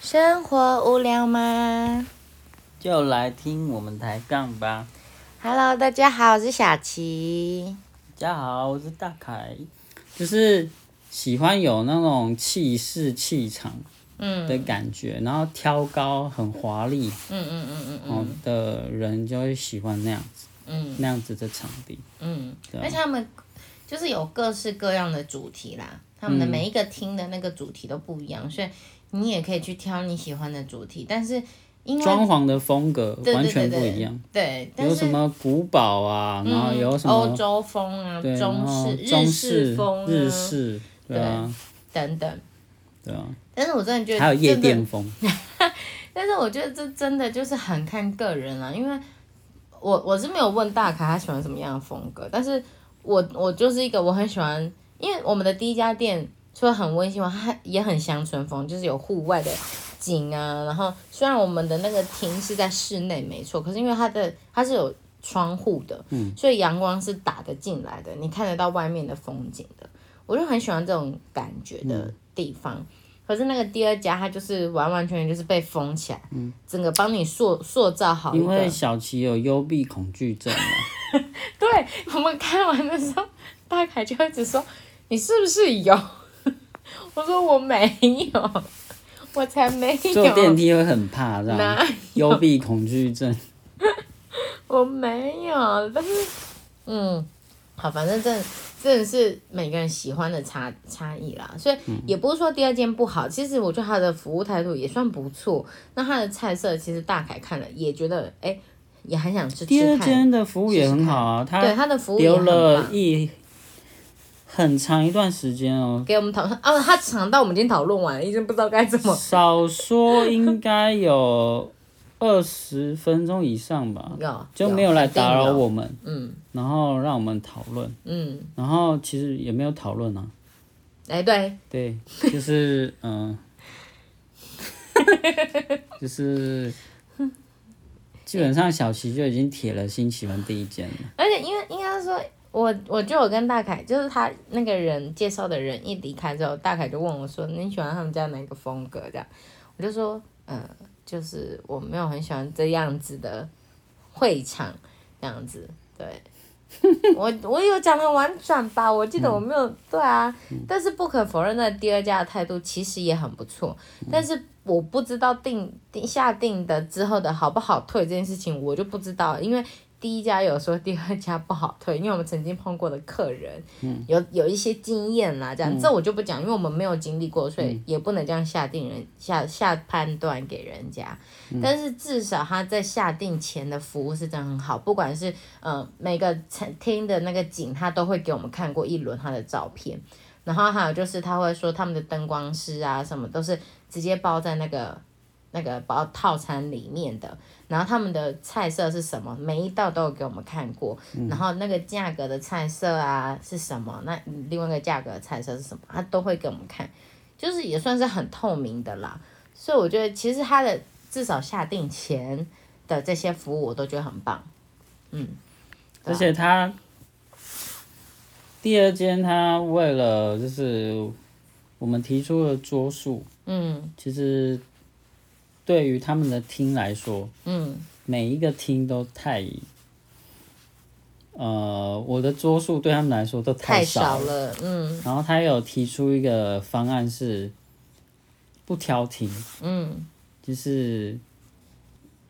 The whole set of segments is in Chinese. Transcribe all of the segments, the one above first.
生活无聊吗就来听我们抬杠吧。？Hello，大家好，我是小琪。大家好，我是大凯，就是喜欢有那种气势、气场嗯的感觉，然后挑高很华丽嗯嗯嗯嗯哦的人就会喜欢那样子嗯那样子的场地。嗯，对啊而且他们就是有各式各样的主题啦，他们的嗯每一个厅的那个主题都不一样，所以你也可以去挑你喜欢的主题，但是因为装潢的风格完全不一样，对，有什么古堡啊，然后有什么欧洲风啊、中式、中日式风啊日式，对啊，等等。对啊，但是我真的觉得还有夜店风，但是我觉得这真的就是很看个人啦，因为我我是没有问大凯他喜欢什么样的风格，但是我我就是一个我很喜欢，因为我们的第一家店除了很温馨外，它也很乡村风，就是有户外的景啊，然后虽然我们的那个厅是在室内没错，可是因为它的它是有窗户的，嗯，所以阳光是打得进来的，你看得到外面的风景的，我就很喜欢这种感觉的地方。可是那个第二家，它就是完完全全就是被封起来，嗯整个帮你塑塑造好。因为小琪有幽闭恐惧症嘛，对我们看完的时候，大凯就一直说：“你是不是有？”我说：“我没有，我才没有坐电，梯会很怕，这样哪幽闭恐惧症。我没有。”但是，嗯，好，反正真的真的是每个人喜欢的差差异啦，所以也不是说第二间不好，其实我觉得他的服务态度也算不错。那他的菜色其实大凯看了也觉得，哎、也很想吃第二。间的服务也很好啊，他对他他的服务也留很一很长一段时间哦，给我们讨论啊，他长到我们已经讨论完了，已经不知道该怎么。少说应该有二十分钟以上吧，有就没有来打扰。我们，嗯然后让我们讨论，嗯，然后其实也没有讨论啊，哎、对，对，就是 嗯，就是基本上小齐就已经铁了心喜欢第一间了。而且因为应该说，我我就有跟大凯，就是他那个人介绍的人一离开之后，大凯就问我说：“你喜欢他们家哪个风格？”这样，我就说：“嗯、就是我没有很喜欢这样子的会场，这样子。”对，我我有讲的婉转吧？我记得我没有、对啊，但是不可否认，那第二家的态度其实也很不错。但是我不知道定定下定的之后的好不好退这件事情，我就不知道，因为第一家有说第二家不好退，因为我们曾经碰过的客人，有有一些经验啦，这样、这我就不讲，因为我们没有经历过，所以也不能这样下定人下下判断给人家。但是至少他在下定前的服务是真的很好，不管是呃每个餐厅的那个景，他都会给我们看过一轮他的照片。然后还有就是他会说他们的灯光师啊什么都是直接包在那个那个包套餐里面的，然后他们的菜色是什么，每一道都有给我们看过，然后那个价格的菜色啊是什么，那另外一个价格的菜色是什么，他都会给我们看，就是也算是很透明的啦。所以我觉得其实他的至少下定前的这些服务我都觉得很棒，嗯，而啊。且他第二间，他为了就是我们提出了桌数，嗯。其实对于他们的厅来说，嗯。每一个厅都太，呃，我的桌数对他们来说都太少少了，嗯。然后他有提出一个方案是不挑厅，嗯。就是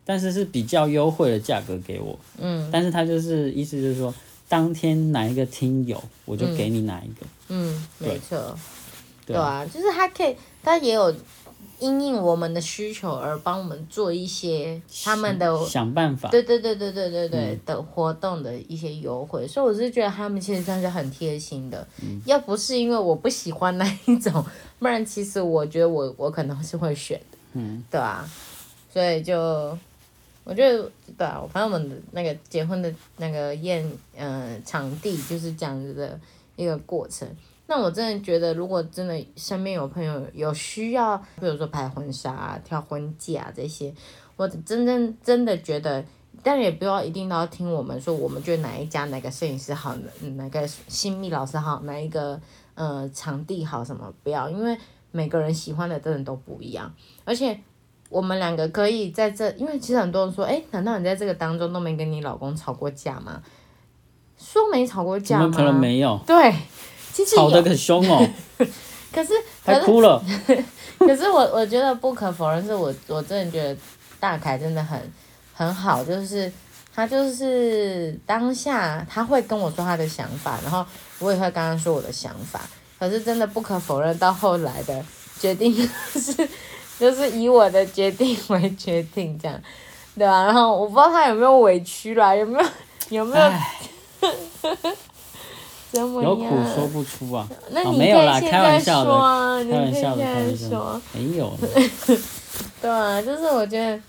但是是比较优惠的价格给我，嗯。但是他就是意思就是说，当天哪一个厅有，我就给你哪一个。嗯，没错。对。对啊，就是他可以，他也有因应我们的需求而帮我们做一些他们的，想办法，对对对对对对对、嗯。的活动的一些优惠，所以我是觉得他们其实算是很贴心的。嗯。要不是因为我不喜欢那一种，不然其实我觉得我我可能是会选的，嗯，对啊，所以就我觉得对啊，反正我们的那个结婚的那个宴，呃，场地就是这样子的一个过程。那我真的觉得，如果真的身边有朋友有需要，比如说拍婚纱、啊、挑婚戒啊这些，我真正真的觉得，但也不要一定都要听我们说，我们觉得哪一家哪个摄影师好，嗯哪个新密老师好，哪一个呃场地好什么，不要，因为每个人喜欢的真的都不一样，而且我们两个可以在这，因为其实很多人说，哎，难道你在这个当中都没跟你老公吵过架吗？说没吵过架吗？可能没有？对，其实吵得可凶哦，可是还哭了。可是我我觉得不可否认，是我我真的觉得大凯真的很很好，就是他就是当下他会跟我说他的想法，然后我也会跟他说我的想法。可是真的不可否认，到后来的决定是 就是以我的决定为决定，这样对吧、然后我不知道他有没有委屈啦，有没有有没有唉，怎么有苦？说不出啊。那你可哦没有啦以现开玩在笑的说啊，你可以开玩笑的，开玩笑说的。，没有。对啊，就是我觉得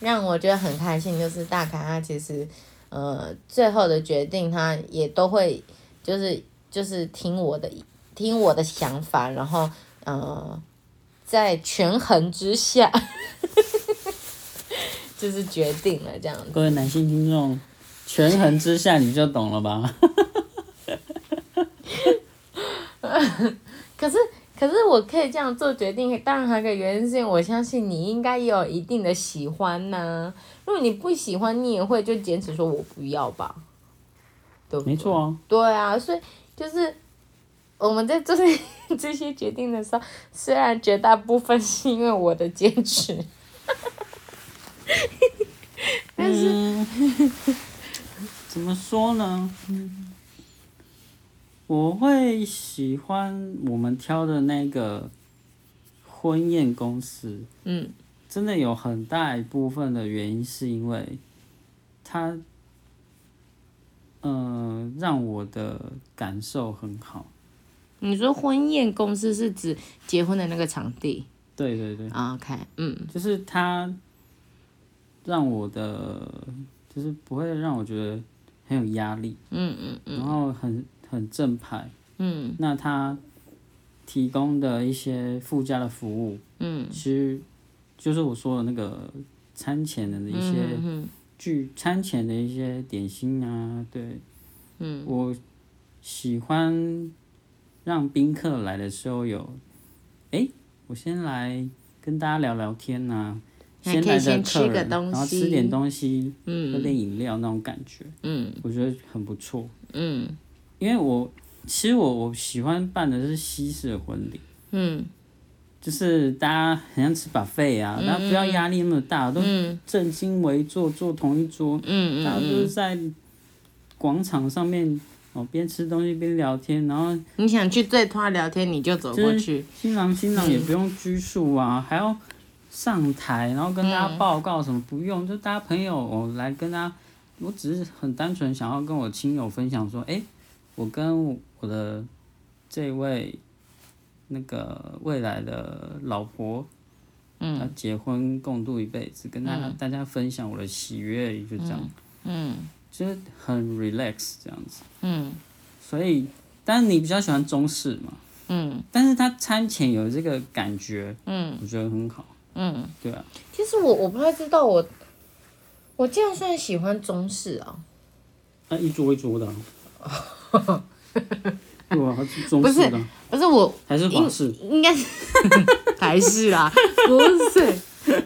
让我觉得很开心，就是大凯他其实呃最后的决定他也都会就是就是听我的听我的想法，然后呃在权衡之下 就是决定了这样子。各位男性听众，权衡之下你就懂了吧？可是可是我可以这样做决定，当然还有一个原因是我相信你应该也有一定的喜欢呐、如果你不喜欢，你也会就坚持说我不要吧，对不对？没错啊，对啊，所以就是我们在做这 这些决定的时候，虽然绝大部分是因为我的坚持，但是、嗯，怎么说呢？我会喜欢我们挑的那个婚宴公司，嗯真的有很大一部分的原因是因为它，呃，让我的感受很好。你说婚宴公司是指结婚的那个场地对对对，啊？OK，嗯就是它让我的，就是不会让我觉得很有压力，嗯嗯嗯。然后很很正派。嗯。那他提供的一些附加的服务，嗯。其实就是我说的那个餐前的一些嗯聚餐前的一些点心啊，对。嗯。我喜欢让宾客来的时候有，诶，我先来跟大家聊聊天呐、先来的先吃个客人，然后吃点东西，喝嗯点饮料那种感觉，嗯。我觉得很不错。嗯。因为我其实我我喜欢办的是西式的婚礼，嗯。就是大家很像吃 buffet 啊，大家不要压力那么大，都嗯。正襟危坐坐同一桌，嗯大家都是嗯，在广场上面哦边吃东西边聊天，然后你想去最他聊天，你就走过去。新郎新郎也不用拘束啊，还要上台，然后跟大家报告什么不用，就大家朋友我来跟大家，我只是很单纯想要跟我亲友分享说，哎、我跟我的这位那个未来的老婆，嗯，要结婚共度一辈子，跟大家、大家分享我的喜悦，就这样，嗯就是很 relax 这样子，嗯。所以，但是你比较喜欢中式嘛？嗯。但是他餐前有这个感觉，嗯。我觉得很好。嗯，对啊，其实我我不太知道我，我这样算喜欢中式啊。那一桌一桌的、啊。对啊，它是中不是式的啊，不是我还是华式？应该是 还是啦，不是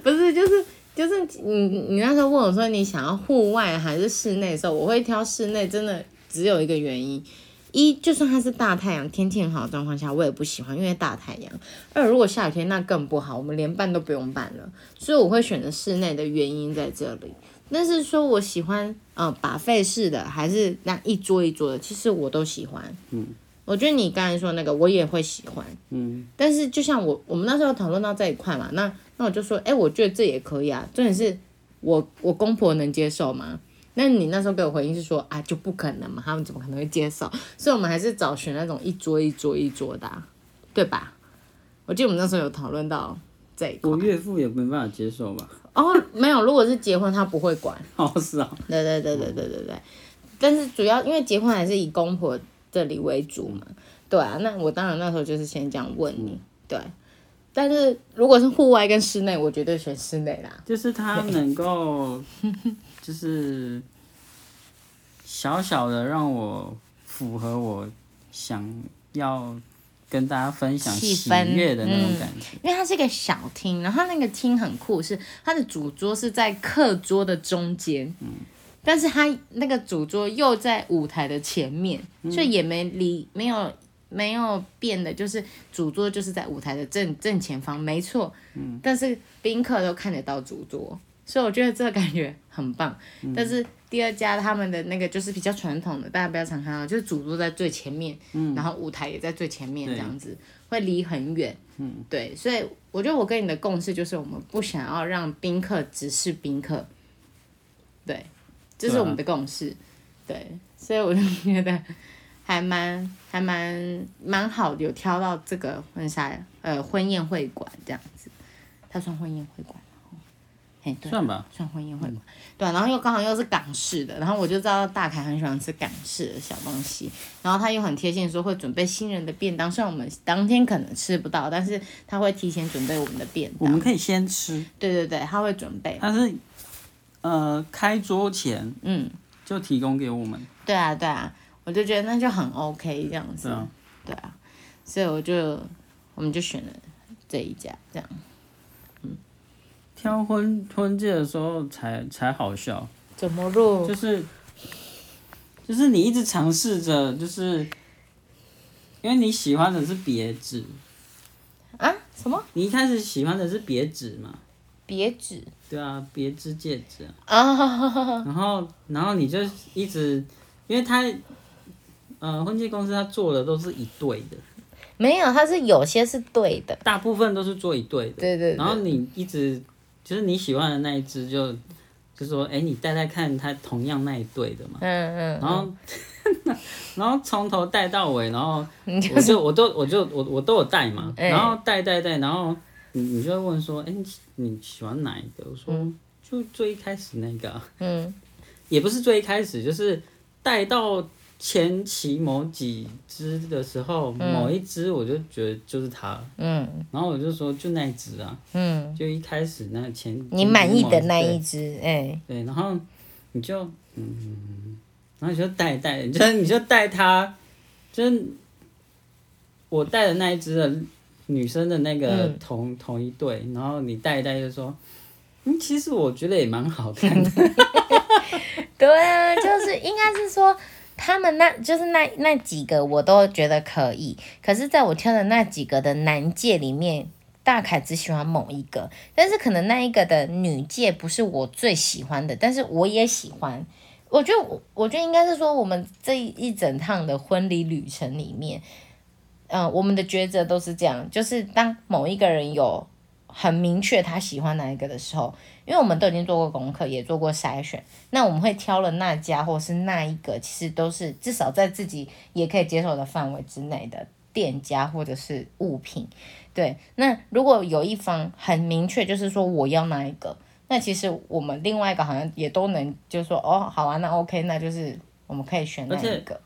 不是就是就是你你那时候问我说你想要户外还是室内的时候，我会挑室内，真的只有一个原因。一，就算它是大太阳，天气很好的状况下，我也不喜欢，因为大太阳。二，如果下雨天那更不好，我们连办都不用办了。所以我会选择室内的原因在这里。但是说我喜欢呃把费式的，还是那一桌一桌的，其实我都喜欢。嗯，我觉得你刚才说那个我也会喜欢。嗯，但是就像我我们那时候讨论到这一块嘛，那那我就说，哎、我觉得这也可以啊。重点是我我公婆能接受吗？那你那时候给我回应是说啊，就不可能嘛，他们怎么可能会接受？所以我们还是找选那种一桌一桌一桌的、啊，对吧？我记得我们那时候有讨论到这一块我。岳父也没办法接受吧？哦，没有，如果是结婚，他不会管。哦，是啊，对对对对对对对。但是主要因为结婚还是以公婆这里为主嘛，对啊。那我当然那时候就是先这样问你，对。但是如果是户外跟室内，我绝对选室内啦。就是他能够，就是小小的让我符合我想要跟大家分享喜悦的那种嗯感觉。因为它是一个小厅，然后它那个厅很酷，是它的主桌是在课桌的中间，嗯。但是它那个主桌又在舞台的前面，所以也没离没有没有变的，就是主桌就是在舞台的正正前方，没错，嗯。但是宾客都看得到主桌，所以我觉得这个感觉很棒。但是第二家他们的那个就是比较传统的，大家不要常看到，就是主桌在最前面，然后舞台也在最前面这样子，会离很远。嗯，对，所以我觉得我跟你的共识就是，我们不想要让宾客只是宾客，对，这是我们的共识，对，所以我就觉得还蛮还蛮蛮好，有挑到这个婚纱呃婚宴会馆这样子，它算婚宴会馆算吧，算婚宴会馆，对啊、然后又刚好又是港式的，然后我就知道大凯很喜欢吃港式的小东西，然后他又很贴心说会准备新人的便当，虽然我们当天可能吃不到，但是他会提前准备我们的便当，我们可以先吃，对对对，他会准备，他是呃开桌前嗯，就提供给我们。对啊对啊，我就觉得那就很 OK 这样子，对啊，对啊，所以我就我们就选了这一家这样，挑婚婚戒的时候才才好笑，怎么录？就是就是你一直尝试着，就是因为你喜欢的是别致，啊？什么？你一开始喜欢的是别致嘛，别指？对啊，别致戒指啊，啊？然后然后你就一直，因为他呃婚戒公司他做的都是一对的，没有，它是有些是对的，大部分都是做一对的，对对对，然后你一直就是你喜欢的那一只就就说，哎、你戴戴看，它同样那一对的嘛。嗯嗯，然后，然后从头戴到尾，然后 我就我都我就我我都有戴嘛，哎然后戴戴戴，然后你你就会问说，哎、你你喜欢哪一个？我说、就最一开始那个、啊，嗯。也不是最一开始，就是戴到前期某几只的时候，某一只我就觉得就是它，嗯。然后我就说就那一只啊，嗯，就一开始那前你满意的那一只，哎，对，然后你就嗯，然后你就带带，你就你就带它，就是我带的那一只的女生的那个嗯。同、同一对，然后你带一带就说，嗯，其实我觉得也蛮好看的，对啊，就是应该是说。他们那就是那那几个我都觉得可以，可是在我挑的那几个的男戒里面，大凯只喜欢某一个，但是可能那一个的女戒不是我最喜欢的，但是我也喜欢。我觉得我我觉得应该是说，我们这一整趟的婚礼旅程里面，嗯、我们的抉择都是这样，就是当某一个人有很明确他喜欢哪一个的时候，因为我们都已经做过功课，也做过筛选，那我们会挑了那家或是那一个，其实都是至少在自己也可以接受的范围之内的店家或者是物品。对，那如果有一方很明确，就是说我要哪一个，那其实我们另外一个好像也都能，就是说哦，好啊，那 OK，那就是我们可以选那而且一个。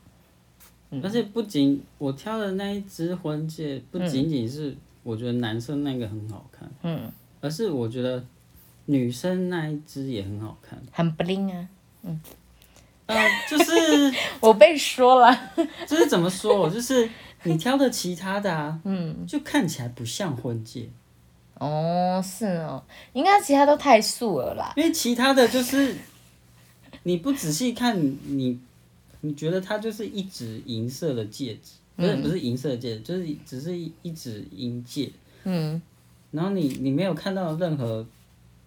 而且不仅我挑的那一只婚戒，不仅仅是我觉得男生那个很好看，嗯，而是我觉得女生那一只也很好看，很 bling 啊！呃，就是。我被说了，就是怎么说，就是你挑的其他的啊，嗯，就看起来不像婚戒，哦，是哦，应该其他都太素了啦。因为其他的就是你不仔细看，你你觉得它就是一只银色的戒指，不是、不是银色的戒指，就是只是一一指银戒，嗯。然后你你没有看到任何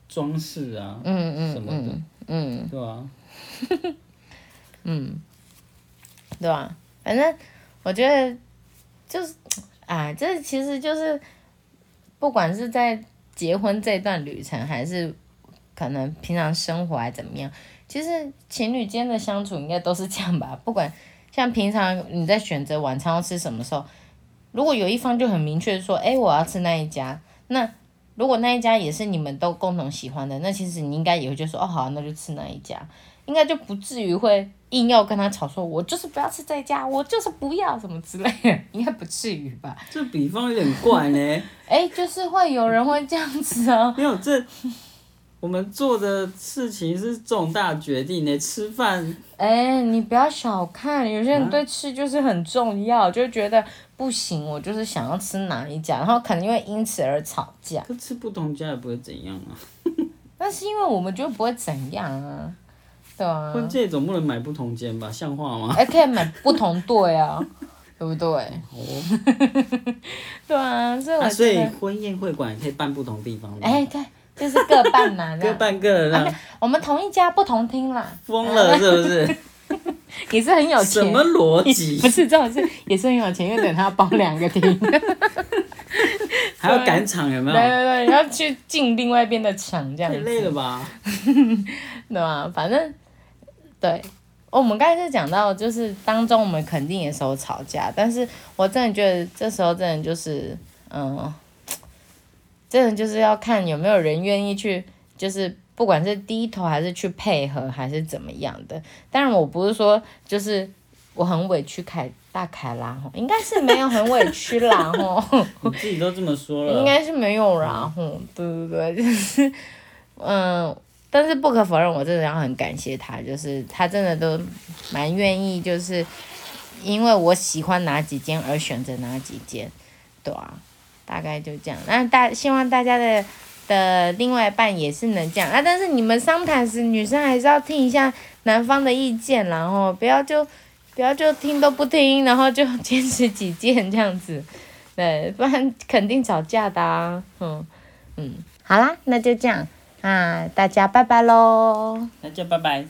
装饰啊，嗯嗯什么的嗯嗯，对吧、对吧？反正我觉得就是，啊，这其实就是，不管是在结婚这段旅程，还是可能平常生活还怎么样，其实情侣间的相处应该都是这样吧。不管像平常你在选择晚餐要吃什么时候，如果有一方就很明确说，哎，我要吃那一家，那如果那一家也是你们都共同喜欢的，那其实你应该也会就说，哦，好，那就吃那一家，应该就不至于会硬要跟他吵说，我就是不要吃这家，我就是不要什么之类的，应该不至于吧？这比方有点怪呢，哎，就是会有人会这样子哦。没有这我们做的事情是重大决定呢，吃饭。哎，你不要小看，有些人对吃就是很重要，就觉得不行，我就是想要吃哪一家，然后可能会因此而吵架。可吃不同家也不会怎样啊。那是因为我们就不会怎样啊，对啊。婚戒总不能买不同间吧？像话吗？哎可以买不同对啊，对不对？哦。对啊，所以所以婚宴会馆也可以办不同地方。哎，对。就是各半呐，各半各的。我们同一家不同厅啦。疯了是不是？也是很有钱。什么逻辑？不是这种是也是很有钱，因为等他包两个厅。还要赶场有没有？对对对，要去进另外一边的场，这样。太累了吧？对吧？反正对，我们刚才是讲到，就是当中我们肯定也是有吵架，但是我真的觉得这时候真的就是嗯。真的就是要看有没有人愿意去，就是不管是低头还是去配合还是怎么样的。当然我不是说就是我很委屈凯大凯啦吼，应该是没有很委屈啦吼。你自己都这么说了。应该是没有啦吼，对对对，就是嗯，但是不可否认，我真的要很感谢他，就是他真的都蛮愿意，就是因为我喜欢哪几件而选择哪几件，对啊。大概就这样，那大希望大家的的另外一半也是能这样啊。但是你们商谈时，女生还是要听一下男方的意见，然后不要就不要就听都不听，然后就坚持己见这样子，对，不然肯定吵架的啊。嗯嗯，好啦，那就这样啊，大家拜拜喽。大家拜拜。